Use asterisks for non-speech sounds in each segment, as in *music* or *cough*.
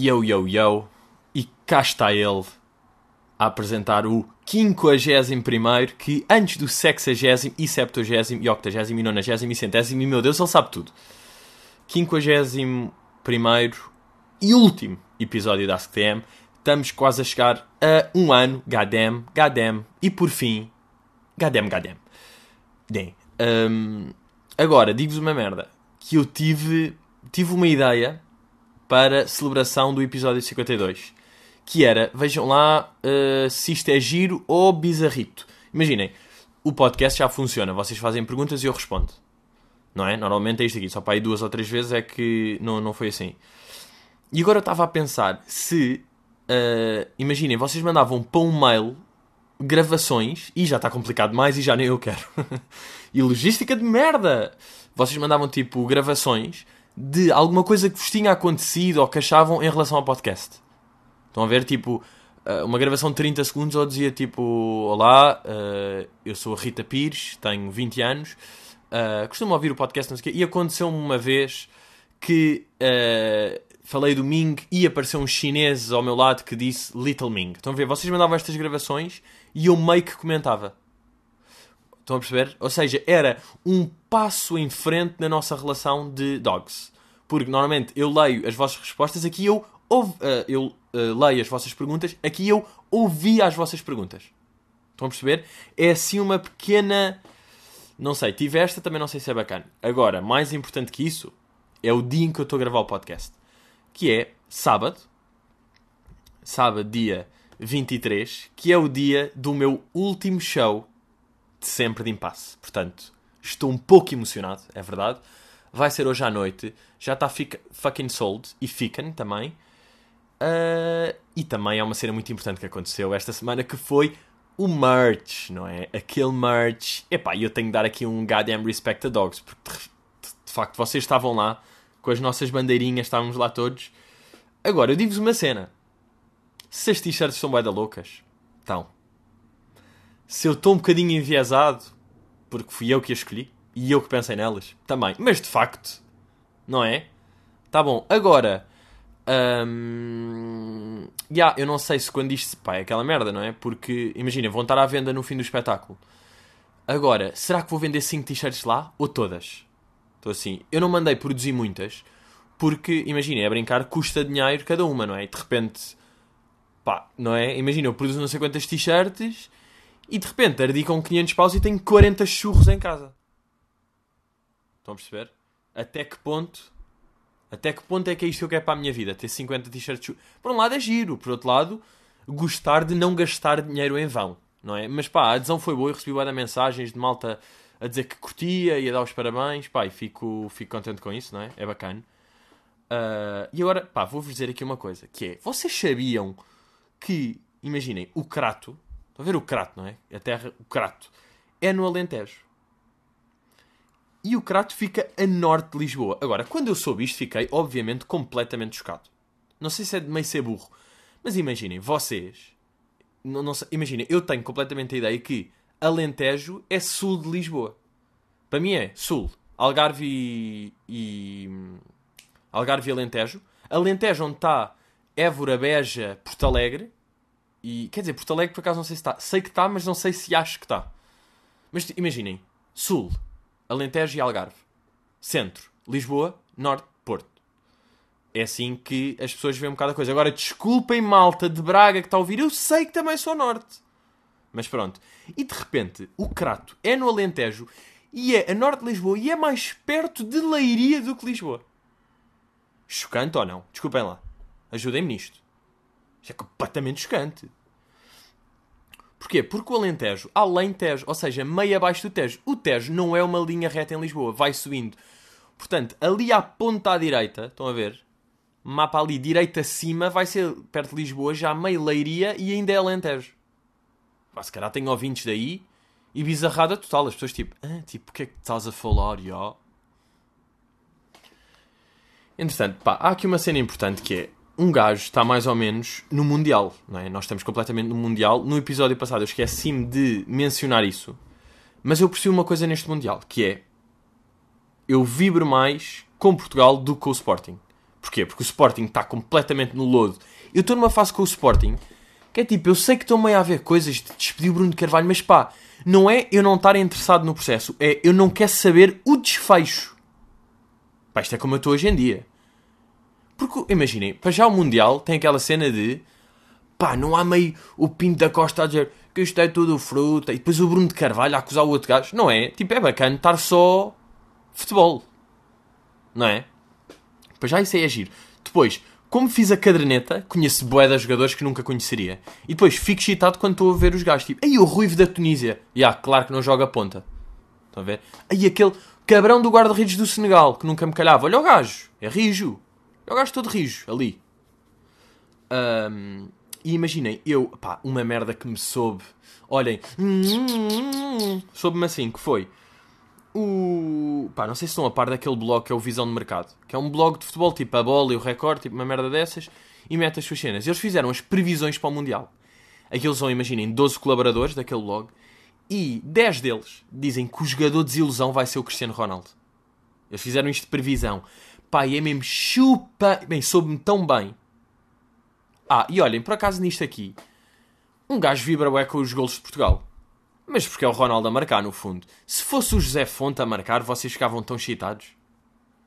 Yo, yo, yo. E cá está ele a apresentar o 51 que antes do 60 e 70 e 80 e 90 e 100 e meu Deus, ele sabe tudo. 51 e último episódio da AskTM. Estamos quase a chegar a um ano. Gadam, gadam. E por fim, gadam, gadam. Bem, um, agora, digo-vos uma merda. Que eu tive, tive uma ideia para celebração do episódio 52. Que era, vejam lá uh, se isto é giro ou bizarrito. Imaginem, o podcast já funciona. Vocês fazem perguntas e eu respondo. Não é? Normalmente é isto aqui. Só para aí duas ou três vezes é que não, não foi assim. E agora eu estava a pensar se... Uh, imaginem, vocês mandavam para um mail gravações, e já está complicado mais e já nem eu quero. *laughs* e logística de merda! Vocês mandavam tipo gravações de alguma coisa que vos tinha acontecido ou que achavam em relação ao podcast. Estão a ver, tipo, eh, uma gravação de 30 segundos ou dizia tipo: Olá, uh, eu sou a Rita Pires, tenho 20 anos, uh, costumo ouvir o podcast, não sei o quê, e aconteceu-me uma vez que uh, falei do Ming e apareceu um chinês ao meu lado que disse Little Ming. Estão a ver? Vocês mandavam estas gravações e eu meio que comentava. Estão a perceber? Ou seja, era um passo em frente na nossa relação de dogs. Porque normalmente eu leio as vossas respostas, aqui eu, ouve, uh, eu uh, leio as vossas perguntas, aqui eu ouvi as vossas perguntas. Estão a perceber? É assim uma pequena. Não sei, tive esta, também não sei se é bacana. Agora, mais importante que isso, é o dia em que eu estou a gravar o podcast que é sábado, sábado dia 23, que é o dia do meu último show sempre de impasse. Portanto, estou um pouco emocionado, é verdade. Vai ser hoje à noite, já está fucking sold e fican também. Uh, e também é uma cena muito importante que aconteceu esta semana que foi o merch, não é? Aquele merch. Epá, eu tenho de dar aqui um goddamn respect a dogs, porque de, de, de facto vocês estavam lá com as nossas bandeirinhas, estávamos lá todos. Agora, eu digo-vos uma cena. Se as t-shirts são da loucas, então. Se eu estou um bocadinho enviesado, porque fui eu que as escolhi, e eu que pensei nelas, também. Mas de facto, não é? Tá bom. Agora, um, yeah, eu não sei se quando isto. Pá, é aquela merda, não é? Porque, imagina, vão estar à venda no fim do espetáculo. Agora, será que vou vender 5 t-shirts lá ou todas? Estou assim, eu não mandei produzir muitas, porque, imagina, é brincar, custa dinheiro cada uma, não é? E de repente, pá, não é? Imagina, eu produzo não sei quantas t-shirts e de repente ardi com 500 paus e tenho 40 churros em casa. Estão a perceber? Até que ponto, até que ponto é que é isto que eu quero para a minha vida? Ter 50 t-shirts. Por um lado é giro, por outro lado, gostar de não gastar dinheiro em vão, não é? Mas pá, a adesão foi boa, eu recebi várias mensagens de malta a dizer que curtia e a dar os parabéns, pá, e fico, fico contente com isso, não é? É bacana. Uh, e agora, pá, vou-vos dizer aqui uma coisa, que é, vocês sabiam que, imaginem, o Crato, estão a ver o Crato, não é? A terra, o Crato, é no Alentejo. E o Crato fica a norte de Lisboa. Agora, quando eu soube isto, fiquei, obviamente, completamente chocado. Não sei se é de meio ser burro, mas imaginem, vocês, não, não imaginem, eu tenho completamente a ideia que Alentejo é sul de Lisboa. Para mim é sul. Algarve e, e Algarve e Alentejo. Alentejo onde está Évora, Beja, Porto Alegre. E, quer dizer, Porto Alegre por acaso não sei se está. Sei que está, mas não sei se acho que está. Mas imaginem. Sul, Alentejo e Algarve. Centro, Lisboa, Norte, Porto. É assim que as pessoas veem um bocado a coisa. Agora, desculpem malta de Braga que está a ouvir. Eu sei que também sou Norte. Mas pronto. E de repente, o Crato é no Alentejo e é a norte de Lisboa e é mais perto de Leiria do que Lisboa. Chocante ou não? Desculpem lá. Ajudem-me nisto. Isto é completamente chocante. Porquê? Porque o Alentejo, além Tejo, ou seja, meio abaixo do Tejo, o Tejo não é uma linha reta em Lisboa, vai subindo. Portanto, ali à ponta à direita, estão a ver? Mapa ali, direita acima, vai ser perto de Lisboa, já meio Leiria e ainda é Alentejo. Pá, se calhar tenho ouvintes daí e bizarrada total. As pessoas tipo, ah, tipo, o que é que estás a falar, já? Entretanto, pá, há aqui uma cena importante que é um gajo está mais ou menos no Mundial, não é? Nós estamos completamente no Mundial. No episódio passado eu esqueci-me de mencionar isso, mas eu percebi uma coisa neste Mundial, que é eu vibro mais com Portugal do que com o Sporting. Porquê? Porque o Sporting está completamente no lodo. Eu estou numa fase com o Sporting que é tipo, eu sei que estou meio a ver coisas de despedir o Bruno de Carvalho, mas pá, não é eu não estar interessado no processo, é eu não quero saber o desfecho. Pá, isto é como eu estou hoje em dia. Porque, imaginem, para já o Mundial tem aquela cena de pá, não há meio o Pinto da Costa a dizer que isto é tudo fruta e depois o Bruno de Carvalho a acusar o outro gajo. Não é? Tipo, é bacana estar só futebol. Não é? Pois já isso aí é giro. Depois, como fiz a caderneta, conheço boé de jogadores que nunca conheceria. E depois fico excitado quando estou a ver os gajos. Tipo, aí o Ruivo da Tunísia. E yeah, claro que não joga ponta. Estão a ver? Aí aquele cabrão do guarda-redes do Senegal, que nunca me calhava. Olha o gajo. É rijo. É o gajo todo rijo, ali. Um, e imaginem, eu, pá, uma merda que me soube. Olhem, soube-me assim, que foi o. pá, não sei se estão a par daquele blog que é o Visão de Mercado, que é um blog de futebol, tipo a bola e o recorde, tipo uma merda dessas, e mete as suas cenas. Eles fizeram as previsões para o Mundial. Aqueles são, imaginem, 12 colaboradores daquele blog, e 10 deles dizem que o jogador de desilusão vai ser o Cristiano Ronaldo. Eles fizeram isto de previsão. E é mesmo chupa. Bem, soube-me tão bem. Ah, e olhem, por acaso nisto aqui, um gajo vibra bem com os golos de Portugal. Mas porque é o Ronaldo a marcar, no fundo. Se fosse o José Fonte a marcar, vocês ficavam tão excitados?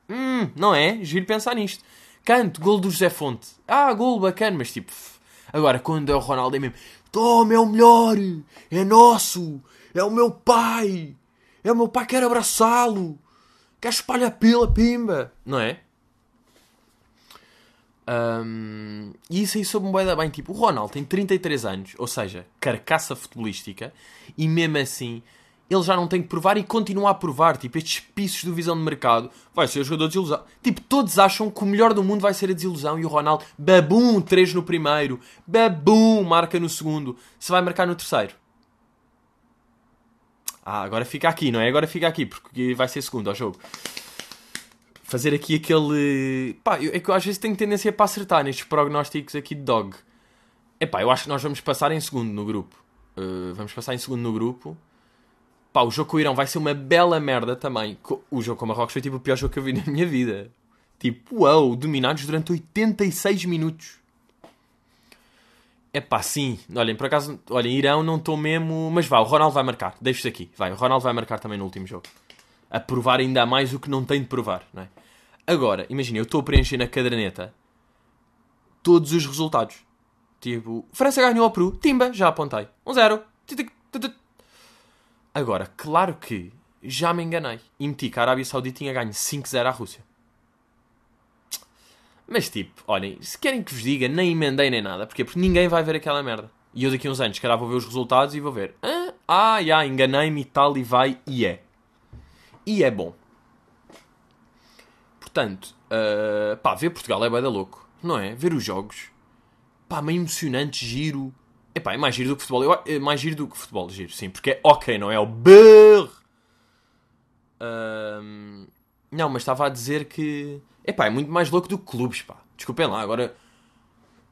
Hum, não é? Giro pensar nisto. Canto, gol do José Fonte. Ah, gol bacana, mas tipo... Agora, quando é o Ronaldo é mesmo... Toma, é o melhor! É nosso! É o meu pai! É o meu pai, quer abraçá-lo! Quer espalhar pila, pimba! Não é? Um, e isso aí soube-me bem, bem. Tipo, o Ronaldo tem 33 anos, ou seja, carcaça futebolística, e mesmo assim ele já não tem que provar e continua a provar. Tipo, estes pisos do visão de mercado vai ser jogador de desilusão. Tipo, todos acham que o melhor do mundo vai ser a desilusão e o Ronaldo, babum, 3 no primeiro, babum, marca no segundo. Se vai marcar no terceiro. Ah, agora fica aqui, não é? Agora fica aqui, porque vai ser segundo ao jogo fazer aqui aquele. Pá, é que eu às vezes tenho tendência para acertar nestes prognósticos aqui de dog. É pá, eu acho que nós vamos passar em segundo no grupo. Uh, vamos passar em segundo no grupo. Pá, o jogo com o Irão vai ser uma bela merda também. O jogo com o Marrocos foi tipo o pior jogo que eu vi na minha vida. Tipo, uau, dominados durante 86 minutos. É pá, sim. Olhem, por acaso, olhem, Irão não estou mesmo. Mas vá, o Ronaldo vai marcar. Deixo-te aqui. Vai, o Ronaldo vai marcar também no último jogo. A provar ainda mais o que não tem de provar, não é? Agora, imagina, eu estou a preencher na caderneta todos os resultados. Tipo, França ganhou ao Peru, timba, já apontei. 1-0. Um Agora, claro que já me enganei e meti que a Arábia Saudita tinha ganho 5-0 à Rússia. Mas tipo, olhem, se querem que vos diga, nem emendei nem nada. Porquê? Porque ninguém vai ver aquela merda. E eu daqui a uns anos, calhar vou ver os resultados e vou ver. Ah, ah já, enganei-me e tal, e vai, e é. E é bom. Portanto, uh, pá, ver Portugal é bem da louco, não é? Ver os jogos, pá, meio emocionante, giro. É pá, é mais giro do que futebol. Eu, é mais giro do que futebol, giro, sim, porque é ok, não é o brrr. Uh, não, mas estava a dizer que. É pá, é muito mais louco do que clubes, pá. Desculpem lá, agora.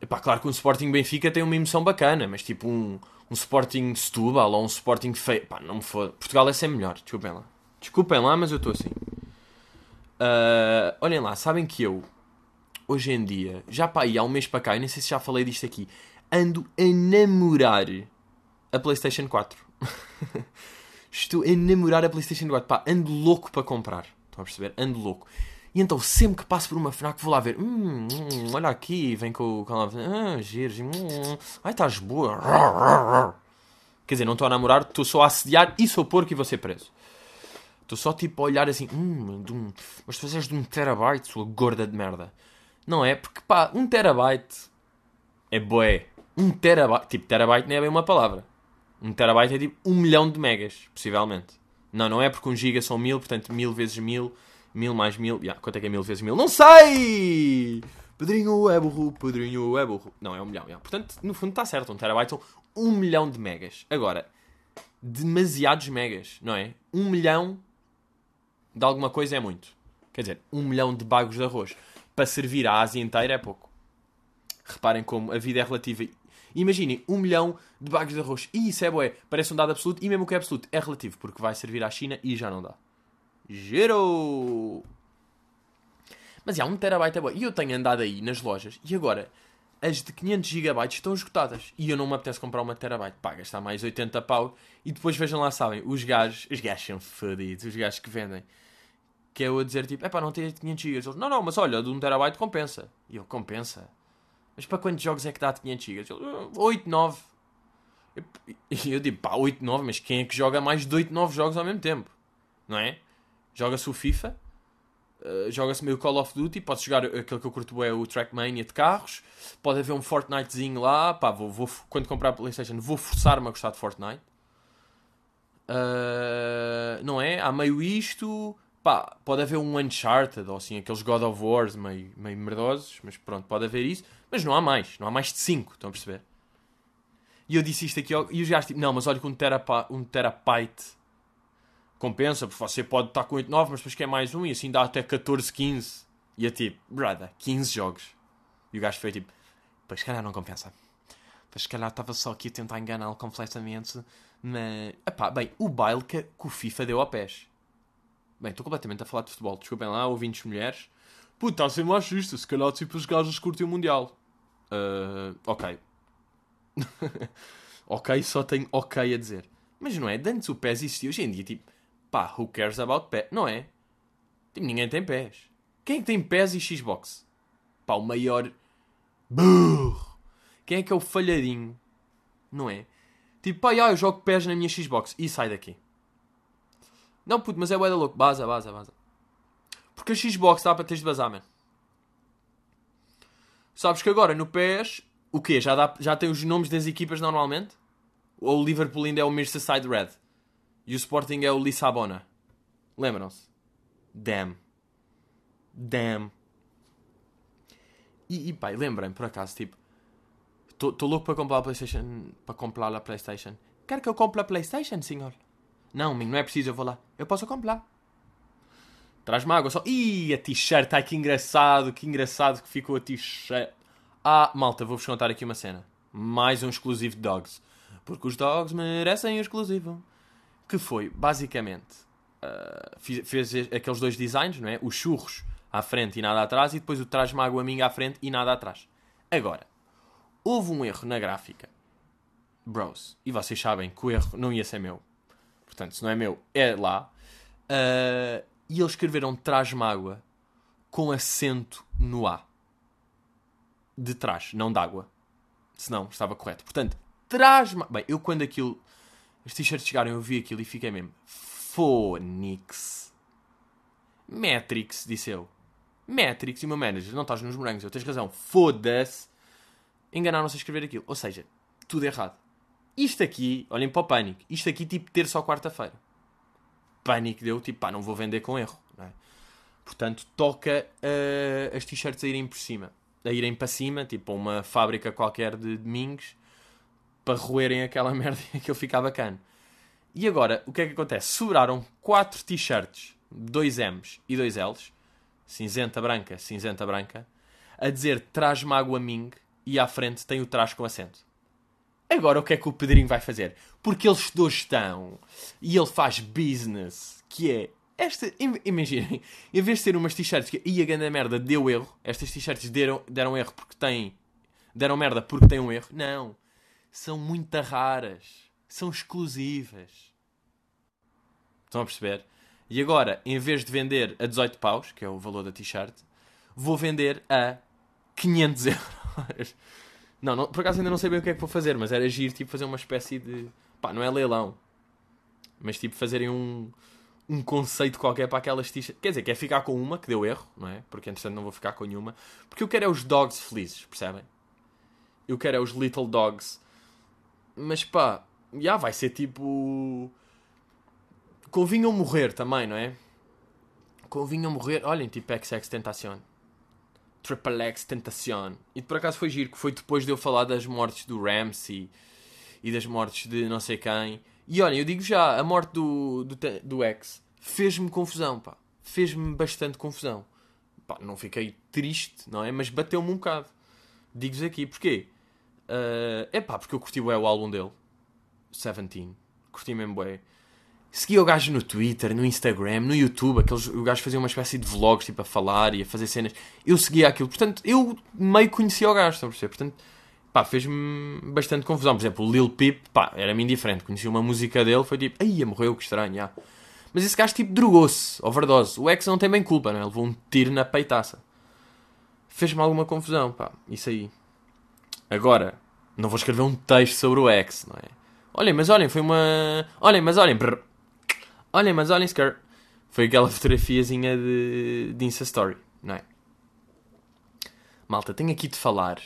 É pá, claro que um Sporting Benfica tem uma emoção bacana, mas tipo um, um Sporting Setúbal ou um Sporting feio. Pá, não me foda. Portugal é sempre melhor, desculpem lá. Desculpem lá, mas eu estou assim. Uh, olhem lá, sabem que eu, hoje em dia, já para aí há um mês para cá, eu nem sei se já falei disto aqui, ando a namorar a PlayStation 4. *laughs* Estou a namorar a PlayStation 4. Pá, ando louco para comprar. Estão a perceber? Ando louco. E então, sempre que passo por uma FNAC, vou lá ver. Hum, hum olha aqui, vem com o canal. Ah, giros. Hum, ai, estás boa. Quer dizer, não estou a namorar, estou só a assediar e sou porco e vou ser preso. Estou só tipo a olhar assim, hum, um, mas tu fazes de um terabyte, sua gorda de merda. Não é? Porque pá, um terabyte é boé. Um terabyte, tipo, terabyte não é bem uma palavra. Um terabyte é tipo um milhão de megas, possivelmente. Não, não é porque um giga são mil, portanto mil vezes mil, mil mais mil. Yeah, quanto é que é mil vezes mil? Não sei! Pedrinho é burro, Pedrinho é burro. Não, é um milhão. Yeah. Portanto, no fundo está certo. Um terabyte são um milhão de megas. Agora, demasiados megas, não é? Um milhão de alguma coisa é muito. Quer dizer, um milhão de bagos de arroz para servir a Ásia inteira é pouco. Reparem como a vida é relativa. Imaginem, um milhão de bagos de arroz. E isso é boé. Parece um dado absoluto. E mesmo que é absoluto, é relativo. Porque vai servir à China e já não dá. Gero! Mas há, um terabyte é bom. E eu tenho andado aí nas lojas e agora as de 500 GB estão esgotadas. E eu não me apetece comprar uma terabyte. Pá, gastar mais 80 pau. E depois vejam lá, sabem, os gajos, os gajos são fodidos, os gajos que vendem. Que é eu a dizer tipo, é pá, não tem 500 GB. Eles, não, não, mas olha, de 1 terabyte compensa. E eu, compensa? Mas para quantos jogos é que dá de 500 GB? Eles, 8, 9. E eu digo, pá, 8, 9, mas quem é que joga mais de 8, 9 jogos ao mesmo tempo? Não é? Joga-se o FIFA, uh, joga-se meio Call of Duty, pode jogar aquele que eu curto é o Trackmania de carros, pode haver um Fortnitezinho lá, pá, vou, vou quando comprar a Playstation vou forçar-me a gostar de Fortnite. Uh, não é? Há meio isto, pá, pode haver um Uncharted, ou assim, aqueles God of Wars meio, meio merdosos, mas pronto, pode haver isso, mas não há mais, não há mais de 5, estão a perceber? E eu disse isto aqui e os gajos tipo, não, mas olha que um, terapa, um terabyte compensa, porque você pode estar com 8, 9, mas depois quer mais um e assim dá até 14, 15. E é tipo, brother, 15 jogos. E o gajo foi tipo, pois se calhar não compensa. Pois se calhar estava só aqui a tentar enganá-lo completamente. Mas, epá, bem, o baile que, que o FIFA deu ao pés. Bem, estou completamente a falar de futebol. Desculpem lá, ouvintes mulheres. Puta, está a ser machista. Se calhar, tipo, os gajos curtem o Mundial. Uh, ok. *laughs* ok, só tenho ok a dizer. Mas não é? Antes o PES existia. Hoje em dia, tipo, pá, who cares about PES? Não é? Tipo, ninguém tem PES. Quem é que tem PES e Xbox? Pá, o maior. Burro! Quem é que é o falhadinho? Não é? Tipo, pá, eu jogo PES na minha Xbox e sai daqui. Não, puto, mas é da louco. Baza, baza, baza. Porque a Xbox dá para teres de bazar, man. Sabes que agora no PES o quê? Já, dá, já tem os nomes das equipas normalmente? Ou o Liverpool ainda é o Merseyside Red? E o Sporting é o Lissabona? Lembram-se? Damn. Damn. E, e pai, lembrem por acaso, tipo, estou louco para comprar a PlayStation. Para comprar a PlayStation. Quer que eu compre a PlayStation, senhor? Não, não é preciso, eu vou lá. Eu posso comprar. Traz-me água só. Ih, a t-shirt, ai que engraçado, que engraçado que ficou a t-shirt. Ah, malta, vou-vos contar aqui uma cena. Mais um exclusivo de Dogs. Porque os Dogs merecem um exclusivo. Que foi, basicamente, uh, fez, aqueles dois designs, não é? Os churros à frente e nada atrás, e depois o traz-me água minha à frente e nada atrás. Agora, houve um erro na gráfica. Bros. E vocês sabem que o erro não ia ser meu. Portanto, se não é meu, é lá. Uh, e eles escreveram traz-me água com acento no A de trás, não de água. Senão estava correto. Portanto, traz Bem, eu quando aquilo. As t-shirts chegaram, eu vi aquilo e fiquei mesmo. Phonix. Matrix, disse eu. Matrix e o meu manager, não estás nos morangos, eu tens razão. Foda-se. Enganaram-se a escrever aquilo. Ou seja, tudo errado. Isto aqui, olhem para o pânico. Isto aqui, tipo, terça ou quarta-feira. Pânico deu, tipo, pá, não vou vender com erro. É? Portanto, toca uh, as t-shirts a irem por cima a irem para cima, tipo uma fábrica qualquer de domingos, para roerem aquela *laughs* merda e aquilo ficar bacana. E agora, o que é que acontece? Sobraram 4 t-shirts, 2 M's e 2 L's, cinzenta branca, cinzenta branca, a dizer traz-me água Ming e à frente tem o trás com acento. Agora o que é que o Pedrinho vai fazer? Porque ele estudou gestão e ele faz business, que é esta, imaginem, *laughs* em vez de ter umas t-shirts que ia grande merda deu erro, estas t-shirts deram, deram erro porque têm. deram merda porque têm um erro. Não. São muito raras. São exclusivas. Estão a perceber? E agora, em vez de vender a 18 paus, que é o valor da t-shirt, vou vender a 500 *laughs* euros. Não, não, por acaso ainda não sei bem o que é que vou fazer, mas era agir, tipo, fazer uma espécie de. pá, não é leilão. Mas tipo, fazerem um um conceito qualquer para aquelas t-shirts. Quer dizer, quer ficar com uma, que deu erro, não é? Porque entretanto não vou ficar com nenhuma. Porque eu quero é os dogs felizes, percebem? Eu quero é os little dogs. Mas pá, já vai ser tipo. Convinham morrer também, não é? Convinham morrer. Olhem, tipo XX Tentacion. Triple X Tentacion. E por acaso foi giro, que foi depois de eu falar das mortes do Ramsey e das mortes de não sei quem. E olhem, eu digo já, a morte do, do, do ex fez-me confusão, pá. Fez-me bastante confusão. Pá, não fiquei triste, não é? Mas bateu-me um bocado. Digo-vos aqui, porquê? Uh, é pá, porque eu curti bem o álbum dele. Seventeen. Curti mesmo bem. Seguia o gajo no Twitter, no Instagram, no YouTube, aqueles, o gajo fazia uma espécie de vlogs, tipo, a falar e a fazer cenas. Eu seguia aquilo, portanto, eu meio conhecia o gajo, estão a perceber? Portanto, pá, fez-me bastante confusão. Por exemplo, o Lil Peep, pá, era-me indiferente. Conhecia uma música dele, foi tipo, ai, morreu, que estranho, já. Mas esse gajo, tipo, drogou-se, overdose. O ex não tem bem culpa, não é? Levou um tiro na peitaça. Fez-me alguma confusão, pá, isso aí. Agora, não vou escrever um texto sobre o ex, não é? Olhem, mas olhem, foi uma. Olhem, mas olhem, brrr. Olhem, mas olhem, Scare. Foi aquela *laughs* fotografiazinha de, de Insta Story, não é? Malta, tenho aqui de falar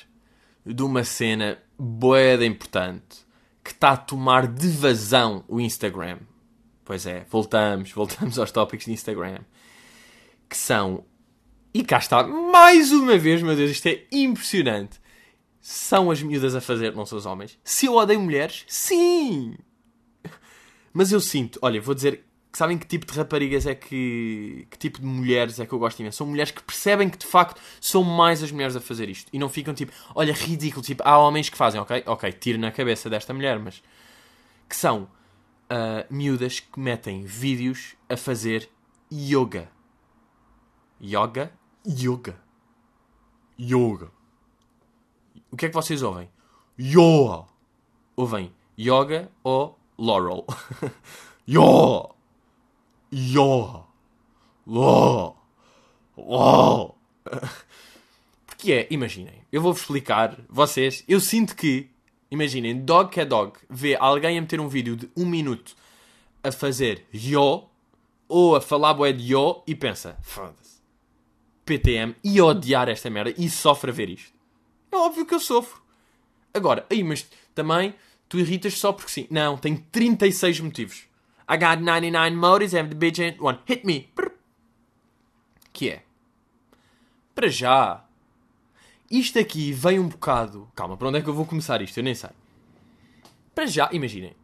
de uma cena boeda importante que está a tomar de vazão o Instagram. Pois é, voltamos, *laughs* voltamos aos tópicos de Instagram. Que são. E cá está, mais uma vez, meu Deus, isto é impressionante. São as miúdas a fazer, não são os homens. Se eu odeio mulheres, sim! Mas eu sinto, olha, vou dizer sabem que tipo de raparigas é que. que tipo de mulheres é que eu gosto imenso? São mulheres que percebem que de facto são mais as mulheres a fazer isto e não ficam tipo, olha, ridículo, tipo, há homens que fazem, ok? Ok, tiro na cabeça desta mulher, mas. que são uh, miúdas que metem vídeos a fazer yoga. Yoga? Yoga. Yoga. O que é que vocês ouvem? Yoga. Ouvem yoga ou Laurel? Yo! Yo! Lo! Lo! Porque é, imaginem, eu vou-vos explicar, vocês, eu sinto que, imaginem, dog que é dog, vê alguém a meter um vídeo de um minuto a fazer yo, ou a falar bué de yo, e pensa, foda-se, PTM, e odiar esta merda, e sofre a ver isto. É óbvio que eu sofro. Agora, aí, mas também, tu irritas só porque sim. Não, tem 36 motivos. I got 99 motives and the bitch ain't one. Hit me. Que é? Para já. Isto aqui vem um bocado. Calma, para onde é que eu vou começar isto? Eu nem sei. Para já, imaginem.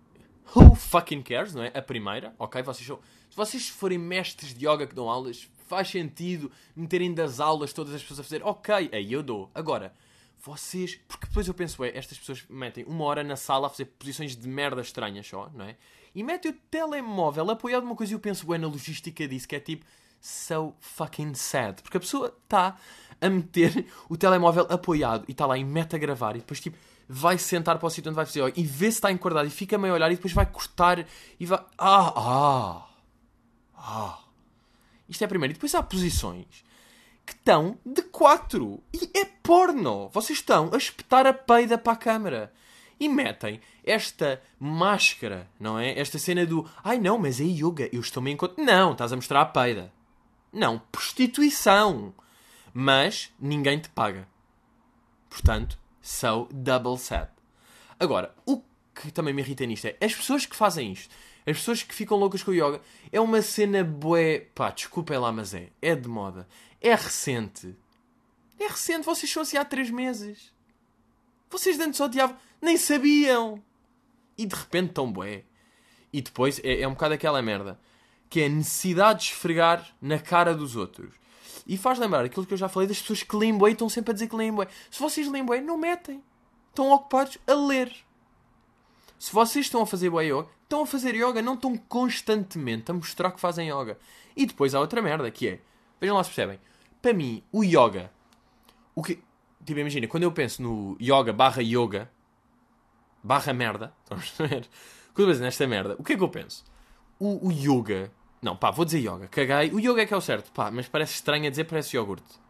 Who fucking cares, não é? A primeira, ok? Vocês são... Se vocês forem mestres de yoga que dão aulas, faz sentido meterem das aulas todas as pessoas a fazer. Ok, aí eu dou. Agora, vocês. Porque depois eu penso, é, estas pessoas metem uma hora na sala a fazer posições de merda estranhas só, não é? e mete o telemóvel apoiado numa coisa e eu penso bem na logística disso, que é tipo so fucking sad. Porque a pessoa está a meter o telemóvel apoiado e está lá mete a gravar e depois tipo vai sentar para o sítio onde vai fazer e vê se está encordado e fica meio a olhar e depois vai cortar e vai. Ah, ah, ah. Isto é primeiro. E depois há posições que estão de quatro e é porno. Vocês estão a espetar a peida para a câmara e metem esta máscara, não é? Esta cena do ai não, mas é yoga, eu estou-me encontro. Não, estás a mostrar a peida. Não, prostituição. Mas ninguém te paga. Portanto, so double sad. Agora, o que também me irrita nisto é as pessoas que fazem isto, as pessoas que ficam loucas com o yoga, é uma cena bué. Pá, desculpem lá, mas é. É de moda. É recente. É recente, vocês são assim há três meses. Vocês antes odiavam. Nem sabiam. E de repente tão bué. E depois é, é um bocado aquela merda. Que é a necessidade de esfregar na cara dos outros. E faz lembrar aquilo que eu já falei das pessoas que leem bué e estão sempre a dizer que leem bué. Se vocês leem bué, não metem. Estão ocupados a ler. Se vocês estão a fazer bué yoga, estão a fazer yoga, não estão constantemente a mostrar que fazem yoga. E depois há outra merda que é. Vejam lá se percebem. Para mim, o yoga. O que, tipo, imagina, quando eu penso no yoga barra yoga, barra merda. *laughs* Estamos a ver? Quando eu penso nesta merda, o que é que eu penso? O, o yoga. Não, pá, vou dizer yoga. Caguei. O yoga é que é o certo. Pá, mas parece estranho a dizer, parece iogurte.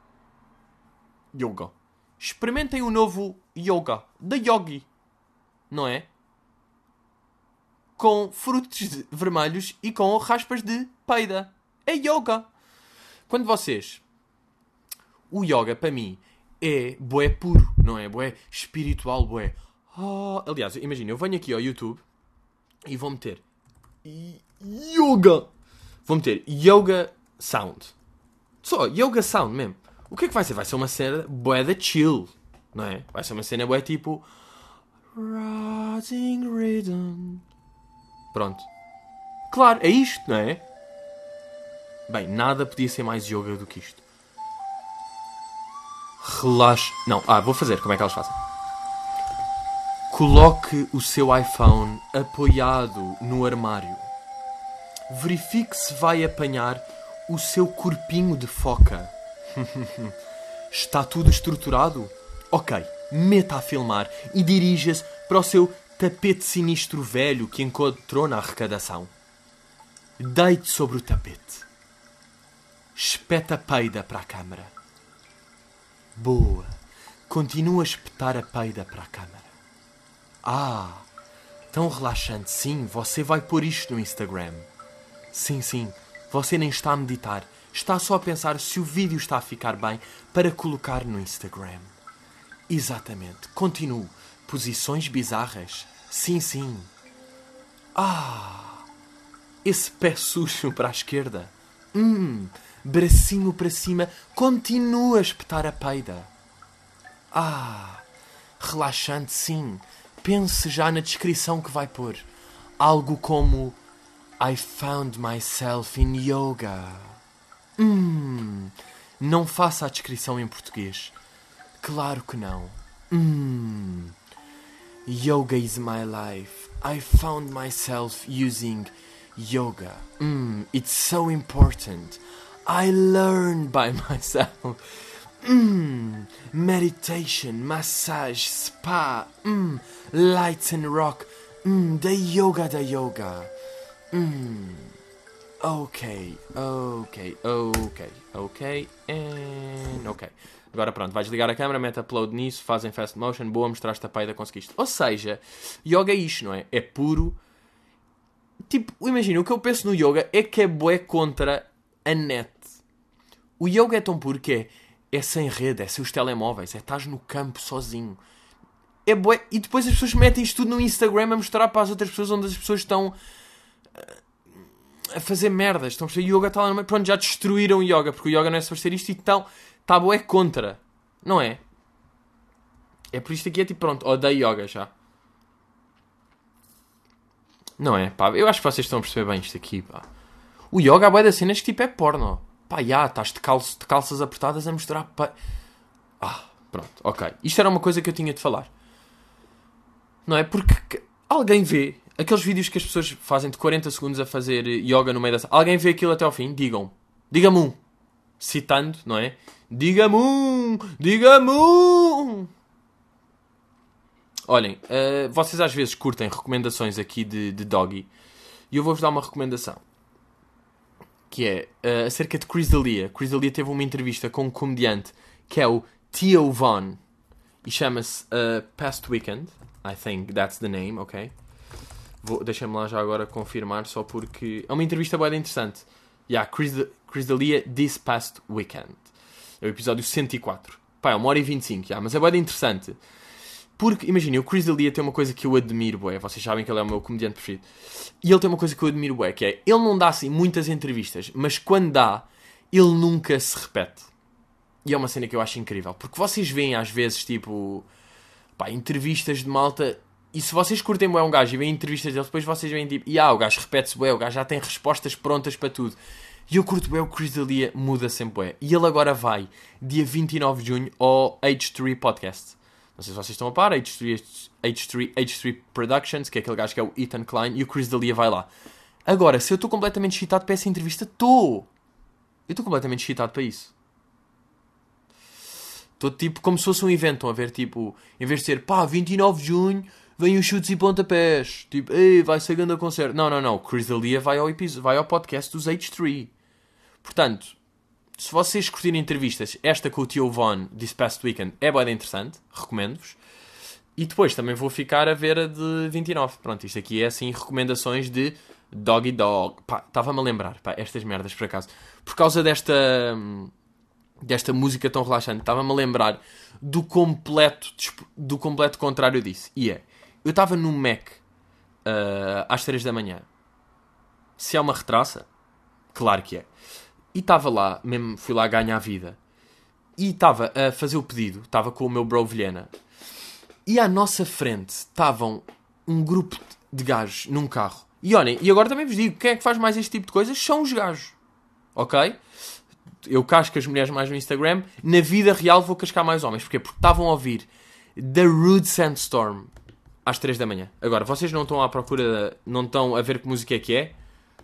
Yoga. Experimentem o novo yoga. Da yogi. Não é? Com frutos vermelhos e com raspas de peida. É yoga. Quando vocês. O yoga, para mim, é boé puro, não é? Boé espiritual, boé Oh, aliás, imagina, eu venho aqui ao YouTube e vou meter Yoga. Vou meter Yoga Sound. Só Yoga Sound mesmo. O que é que vai ser? Vai ser uma cena bué da chill, não é? Vai ser uma cena bué tipo Rising Rhythm. Pronto. Claro, é isto, não é? Bem, nada podia ser mais yoga do que isto. Relaxa. Não, ah, vou fazer. Como é que elas fazem? Coloque o seu iPhone apoiado no armário. verifique se vai apanhar o seu corpinho de foca. *laughs* Está tudo estruturado? Ok, meta a filmar e dirija-se para o seu tapete sinistro velho que encontrou na arrecadação. Deite sobre o tapete. Espeta a peida para a câmara. Boa. Continua a espetar a peida para a câmara. Ah, tão relaxante. Sim, você vai pôr isto no Instagram. Sim, sim, você nem está a meditar. Está só a pensar se o vídeo está a ficar bem para colocar no Instagram. Exatamente. Continuo. Posições bizarras. Sim, sim. Ah! Esse pé sujo para a esquerda. Hum! Bracinho para cima. Continua a espetar a peida. Ah! Relaxante, sim. Pense já na descrição que vai pôr. Algo como I found myself in yoga. Hum, não faça a descrição em português. Claro que não. Hum. Yoga is my life. I found myself using yoga. Mm, it's so important. I learned by *laughs* myself. Mm, meditation, massage, spa, mm, lights and rock. Mm, the yoga, the yoga. Mm. Ok, ok, ok, ok, and ok. Agora pronto, vais ligar a câmera, mete upload nisso, fazem fast motion, boa, mostraste a paida, conseguiste. Ou seja, yoga é isto, não é? É puro. Tipo, imagina, o que eu penso no yoga é que é bué contra a net. O yoga é tão puro que é, é sem rede, é sem os telemóveis, é estás no campo sozinho. É bué. E depois as pessoas metem isto tudo no Instagram a mostrar para as outras pessoas onde as pessoas estão eh, a fazer merdas. Estão a perceber? Yoga está lá no. Pronto, já destruíram o yoga, porque o yoga não é suposto ser isto e então Tá é contra. Não é? É por isto aqui é tipo, pronto, odeio yoga já. Não é, pá. Eu acho que vocês estão a perceber bem isto aqui, pá. O yoga, a boia das cenas que tipo é porno. Pá, já, estás de, calço, de calças apertadas a mostrar. Ah, pronto, ok. Isto era uma coisa que eu tinha de falar. Não é? Porque alguém vê aqueles vídeos que as pessoas fazem de 40 segundos a fazer yoga no meio da... Alguém vê aquilo até ao fim? Digam. Diga-me um. Citando, não é? Diga-me um! Diga-me um! Olhem, uh, vocês às vezes curtem recomendações aqui de, de Doggy e eu vou-vos dar uma recomendação que é uh, acerca de Chris D'Elia. Chris D'Elia teve uma entrevista com um comediante que é o Theo Von e chama-se uh, Past Weekend. I think that's the name, ok? Deixem-me lá já agora confirmar, só porque é uma entrevista bem interessante. Yeah, Chris, Chris D'Elia This Past Weekend. É o episódio 104. Pá, é uma hora e 25 já, mas é bem interessante. Porque, imagina, o Chris D'Elia tem uma coisa que eu admiro, bué. Vocês sabem que ele é o meu comediante preferido. E ele tem uma coisa que eu admiro, bué, que é... Ele não dá, assim, muitas entrevistas, mas quando dá, ele nunca se repete. E é uma cena que eu acho incrível. Porque vocês veem, às vezes, tipo... Pá, entrevistas de malta... E se vocês curtem bué um gajo e veem entrevistas dele, depois vocês veem, tipo... E ah, o gajo repete-se bué, o gajo já tem respostas prontas para tudo. E eu curto bem o Chris D'Elia, muda sempre bem. E ele agora vai, dia 29 de junho, ao H3 Podcast. Não sei se vocês estão a par, H3, H3, H3 Productions, que é aquele gajo que é o Ethan Klein, e o Chris D'Elia vai lá. Agora, se eu estou completamente excitado para essa entrevista, estou! Eu estou completamente excitado para isso. Estou tipo como se fosse um evento, estão a ver? Tipo, em vez de ser pá, 29 de junho, vem os chutes e pontapés. Tipo, ei, vai ser grande concerto. Não, não, não. Chris D'Elia vai ao, vai ao podcast dos H3. Portanto, se vocês curtirem entrevistas, esta com o Tio Von This Past Weekend é bem interessante, recomendo-vos. E depois também vou ficar a ver a de 29. Pronto, isto aqui é assim recomendações de Doggy Dog. Pá, estava-me a lembrar, pá, estas merdas por acaso. Por causa desta desta música tão relaxante, estava-me a lembrar do completo do completo contrário disso. E é, eu estava no Mac uh, às 3 da manhã. Se é uma retraça, claro que é. E estava lá, mesmo fui lá ganhar a vida. E estava a fazer o pedido, estava com o meu bro Vilhena. E à nossa frente estavam um grupo de gajos num carro. E olhem, e agora também vos digo, quem é que faz mais este tipo de coisas? São os gajos. Ok? Eu casco as mulheres mais no Instagram. Na vida real vou cascar mais homens. Porquê? Porque estavam a ouvir The Rude Sandstorm às 3 da manhã. Agora, vocês não estão à procura, não estão a ver que música é que é?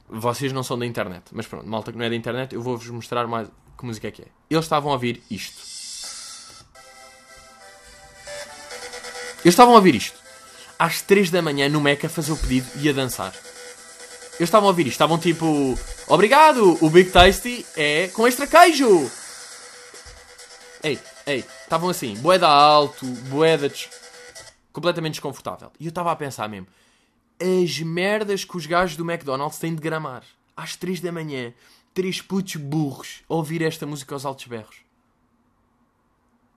Vocês não são da internet, mas pronto, malta que não é da internet, eu vou-vos mostrar mais que música é que é. Eles estavam a ouvir isto. Eles estavam a ouvir isto. Às 3 da manhã no Meca fazer o pedido e a dançar. Eles estavam a ouvir isto. Estavam tipo... Obrigado! O Big Tasty é com extra queijo! Ei, ei. Estavam assim. Boeda alto. Boeda... Des... Completamente desconfortável. E eu estava a pensar mesmo. As merdas que os gajos do McDonald's têm de gramar. Às 3 da manhã. Três putos burros a ouvir esta música aos altos berros.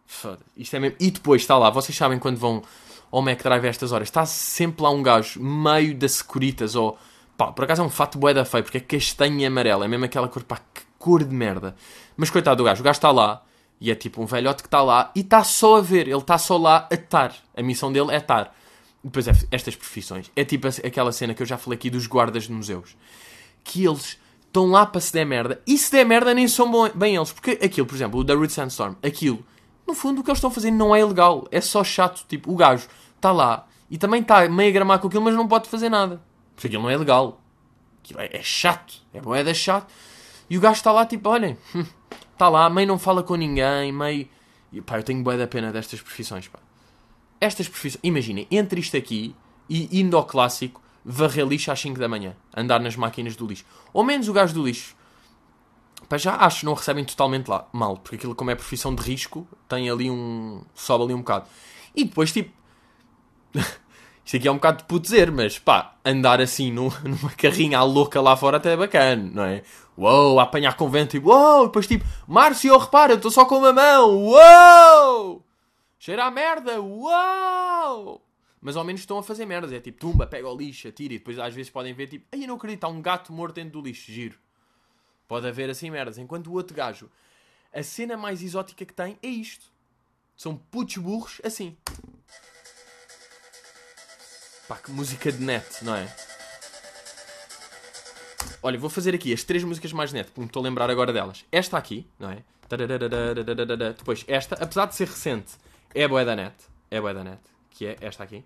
Foda. Isto é mesmo. E depois está lá. Vocês sabem quando vão ao McDrive a estas horas. Está sempre lá um gajo meio da Securitas ou Pá, por acaso é um fato bué da feio, porque é castanho e amarelo. É mesmo aquela cor, pá, que cor de merda. Mas coitado do gajo, o gajo está lá, e é tipo um velhote que está lá, e está só a ver, ele está só lá a estar. A missão dele é estar. Depois é, estas profissões. É tipo aquela cena que eu já falei aqui dos guardas de museus. Que eles estão lá para se der merda, e se der merda nem são bem eles. Porque aquilo, por exemplo, o da Sandstorm, aquilo, no fundo o que eles estão fazer não é ilegal. É só chato. Tipo, o gajo está lá, e também está meio a gramar com aquilo, mas não pode fazer nada. Porque aquilo não é legal. Aquilo é, é chato. É boeda chato. E o gajo está lá tipo, olhem, *laughs* está lá, meio não fala com ninguém, meio... E, pá, eu tenho boeda pena destas profissões, pá. Estas profissões... Imaginem, entre isto aqui e indo ao clássico, varrer lixo às 5 da manhã. Andar nas máquinas do lixo. Ou menos o gajo do lixo. Pá, já acho que não recebem totalmente lá, mal. Porque aquilo como é profissão de risco, tem ali um... sobe ali um bocado. E depois, tipo... *laughs* Isto aqui é um bocado de putezer, mas pá, andar assim no, *laughs* numa carrinha à louca lá fora até é bacana, não é? Uou, a apanhar com vento e uou, depois tipo, Márcio, repara, eu estou só com uma mão, uou! Cheira a merda, uou! Mas ao menos estão a fazer merdas, é tipo, tumba, pega o lixo, atira e depois às vezes podem ver tipo, ai, eu não acredito, há um gato morto dentro do lixo, giro. Pode haver assim merdas, enquanto o outro gajo, a cena mais exótica que tem é isto. São putos burros assim. Pá, que música de net, não é? Olha, vou fazer aqui as três músicas mais net, porque me estou a lembrar agora delas. Esta aqui, não é? Depois esta, apesar de ser recente, é boa da net. É boa da net. Que é esta aqui.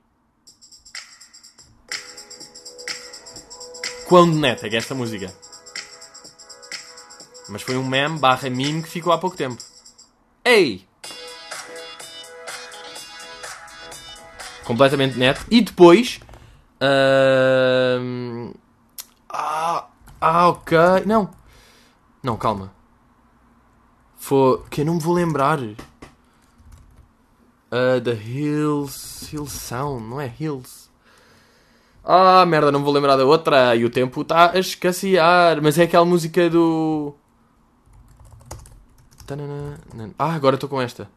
Quão de net é que é esta música? Mas foi um meme barra meme que ficou há pouco tempo. Ei! completamente net. E depois. Uh... Ah, ah, ok. Não. Não, calma. Foi. Que eu não me vou lembrar. Uh, the Hills. Hills Sound, não é Hills? Ah, merda, não me vou lembrar da outra. E o tempo está a escassear. Mas é aquela música do. Ah, agora estou com esta.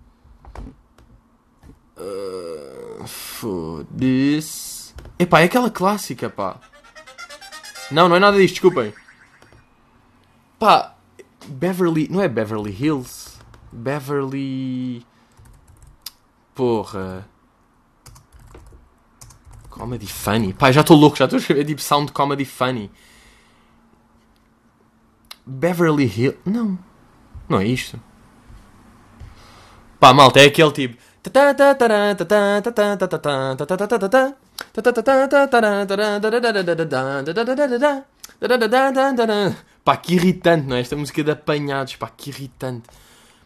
Uh, Foda-se. Epá, é aquela clássica, pá. Não, não é nada disto, desculpem. Pá, Beverly. Não é Beverly Hills? Beverly. Porra. Comedy Funny. Pá, já estou louco, já estou a escrever tipo Sound Comedy Funny. Beverly Hills. Não. Não é isto. Pá, malta, é aquele tipo. Pá, que irritante, não é? Esta música de apanhados, pá, que irritante.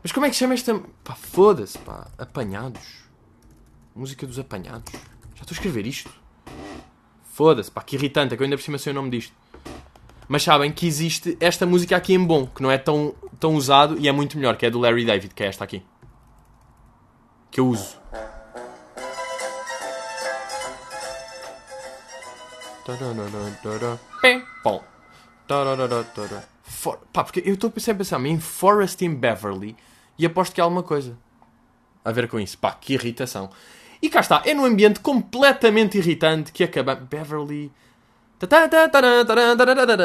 Mas como é que chama esta. Pá, foda-se, pá, apanhados. Música dos apanhados. Já estou a escrever isto. Foda-se, pá, que irritante, é que eu ainda por cima sei o nome disto. Mas sabem que existe esta música aqui em bom, que não é tão, tão usado e é muito melhor, que é do Larry David, que é esta aqui que eu uso. Pá, porque eu estou sempre a pensar em Forest in Beverly e aposto que há alguma coisa a ver com isso. Pá, que irritação. E cá está, é num ambiente completamente irritante que acaba. Beverly.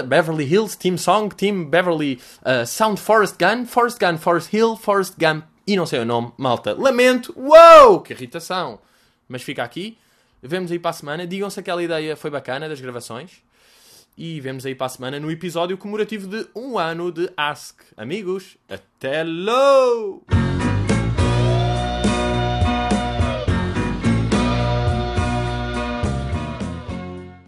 Beverly Hills, Team Song, Team Beverly, uh, Sound Forest Gun, Forest Gun, Forest Hill, Forest Gun, e não sei o nome, malta. Lamento. Uou! Que irritação. Mas fica aqui. Vemos aí para a semana. Digam se aquela ideia foi bacana das gravações. E vemos aí para a semana no episódio comemorativo de um ano de Ask. Amigos, até logo!